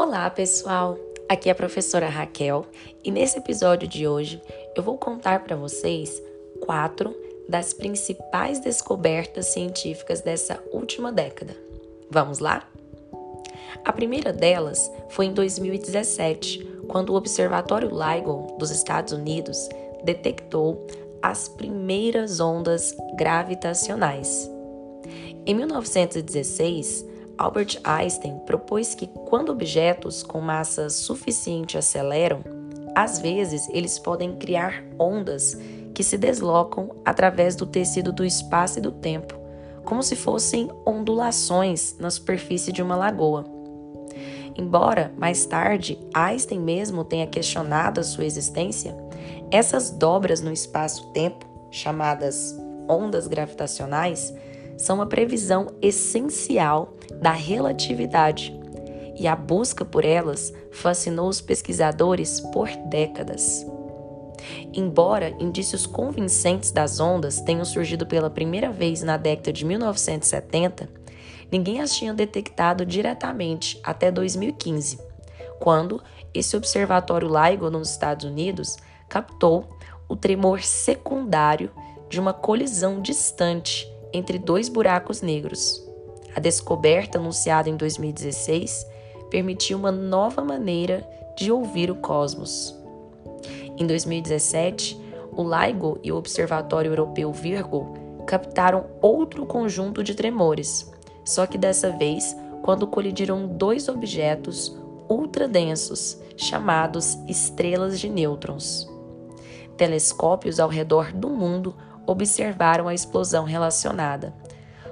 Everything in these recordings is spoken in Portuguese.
Olá, pessoal! Aqui é a professora Raquel e nesse episódio de hoje eu vou contar para vocês quatro das principais descobertas científicas dessa última década. Vamos lá? A primeira delas foi em 2017, quando o Observatório LIGO dos Estados Unidos detectou as primeiras ondas gravitacionais. Em 1916, Albert Einstein propôs que quando objetos com massa suficiente aceleram, às vezes eles podem criar ondas que se deslocam através do tecido do espaço e do tempo, como se fossem ondulações na superfície de uma lagoa. Embora mais tarde Einstein mesmo tenha questionado a sua existência, essas dobras no espaço-tempo, chamadas ondas gravitacionais, são uma previsão essencial da relatividade, e a busca por elas fascinou os pesquisadores por décadas. Embora indícios convincentes das ondas tenham surgido pela primeira vez na década de 1970, ninguém as tinha detectado diretamente até 2015, quando esse observatório LIGO nos Estados Unidos captou o tremor secundário de uma colisão distante entre dois buracos negros. A descoberta, anunciada em 2016, permitiu uma nova maneira de ouvir o cosmos. Em 2017, o LIGO e o Observatório Europeu Virgo captaram outro conjunto de tremores, só que dessa vez quando colidiram dois objetos ultradensos, chamados estrelas de nêutrons. Telescópios ao redor do mundo observaram a explosão relacionada,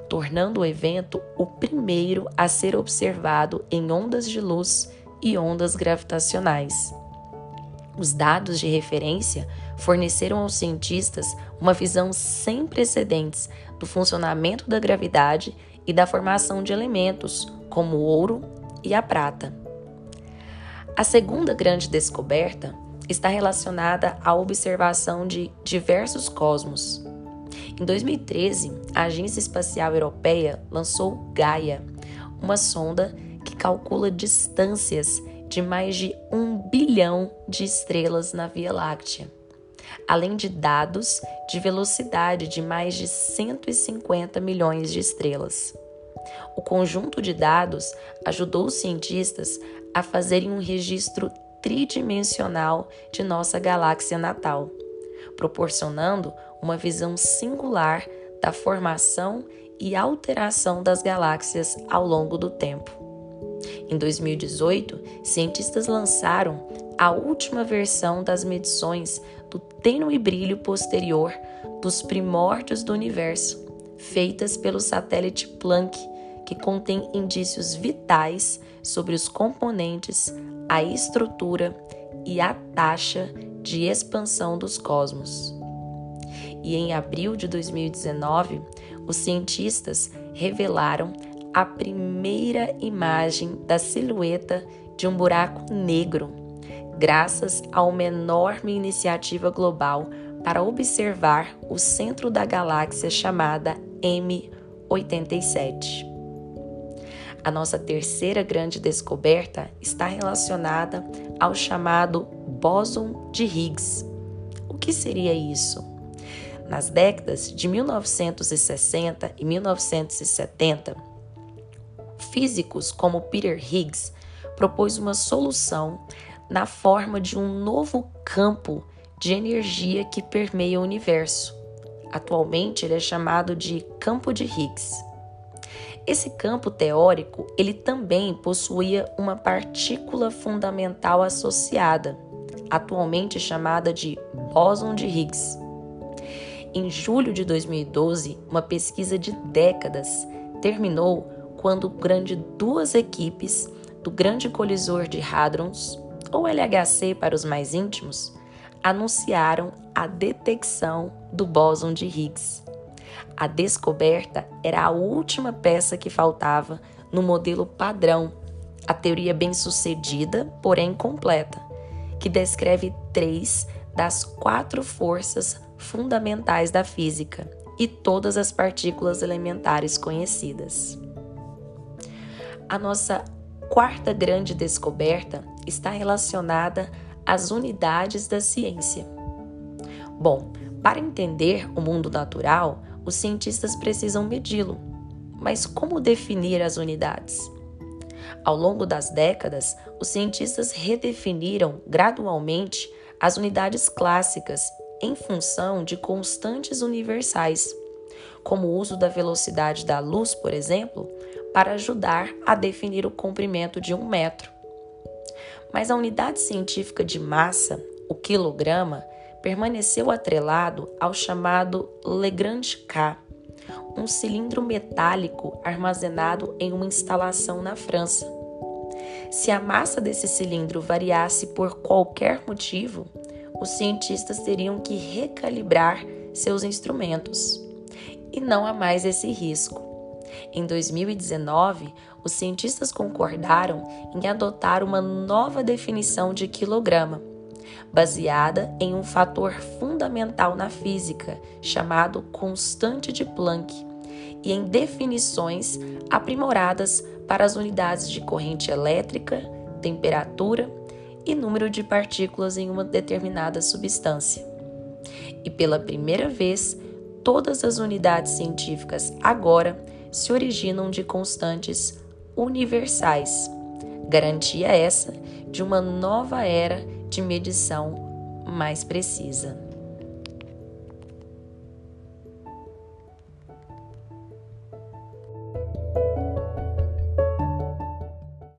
tornando o evento o primeiro a ser observado em ondas de luz e ondas gravitacionais. Os dados de referência forneceram aos cientistas uma visão sem precedentes do funcionamento da gravidade e da formação de elementos, como o ouro e a prata. A segunda grande descoberta está relacionada à observação de diversos cosmos. Em 2013, a Agência Espacial Europeia lançou Gaia, uma sonda que calcula distâncias de mais de um bilhão de estrelas na Via Láctea, além de dados de velocidade de mais de 150 milhões de estrelas. O conjunto de dados ajudou os cientistas a fazerem um registro tridimensional de nossa galáxia natal, proporcionando uma visão singular da formação e alteração das galáxias ao longo do tempo. Em 2018, cientistas lançaram a última versão das medições do tênue brilho posterior dos primórdios do universo, feitas pelo satélite Planck, que contém indícios vitais sobre os componentes, a estrutura e a taxa de expansão dos cosmos. E em abril de 2019, os cientistas revelaram a primeira imagem da silhueta de um buraco negro, graças a uma enorme iniciativa global para observar o centro da galáxia chamada M87. A nossa terceira grande descoberta está relacionada ao chamado bóson de Higgs. O que seria isso? Nas décadas de 1960 e 1970, físicos como Peter Higgs propôs uma solução na forma de um novo campo de energia que permeia o universo. Atualmente ele é chamado de campo de Higgs. Esse campo teórico, ele também possuía uma partícula fundamental associada, atualmente chamada de bóson de Higgs. Em julho de 2012, uma pesquisa de décadas terminou quando grande duas equipes do Grande Colisor de Hadrons, ou LHC para os mais íntimos, anunciaram a detecção do bóson de Higgs. A descoberta era a última peça que faltava no modelo padrão, a teoria bem-sucedida, porém completa, que descreve três das quatro forças fundamentais da física e todas as partículas elementares conhecidas. A nossa quarta grande descoberta está relacionada às unidades da ciência. Bom, para entender o mundo natural, os cientistas precisam medi-lo. Mas como definir as unidades? Ao longo das décadas, os cientistas redefiniram gradualmente as unidades clássicas em função de constantes universais, como o uso da velocidade da luz, por exemplo, para ajudar a definir o comprimento de um metro. Mas a unidade científica de massa, o quilograma, permaneceu atrelado ao chamado Lagrange K, um cilindro metálico armazenado em uma instalação na França. Se a massa desse cilindro variasse por qualquer motivo, os cientistas teriam que recalibrar seus instrumentos. E não há mais esse risco. Em 2019, os cientistas concordaram em adotar uma nova definição de quilograma, baseada em um fator fundamental na física, chamado constante de Planck, e em definições aprimoradas para as unidades de corrente elétrica, temperatura e número de partículas em uma determinada substância. E pela primeira vez, todas as unidades científicas agora se originam de constantes universais. Garantia essa de uma nova era de medição mais precisa.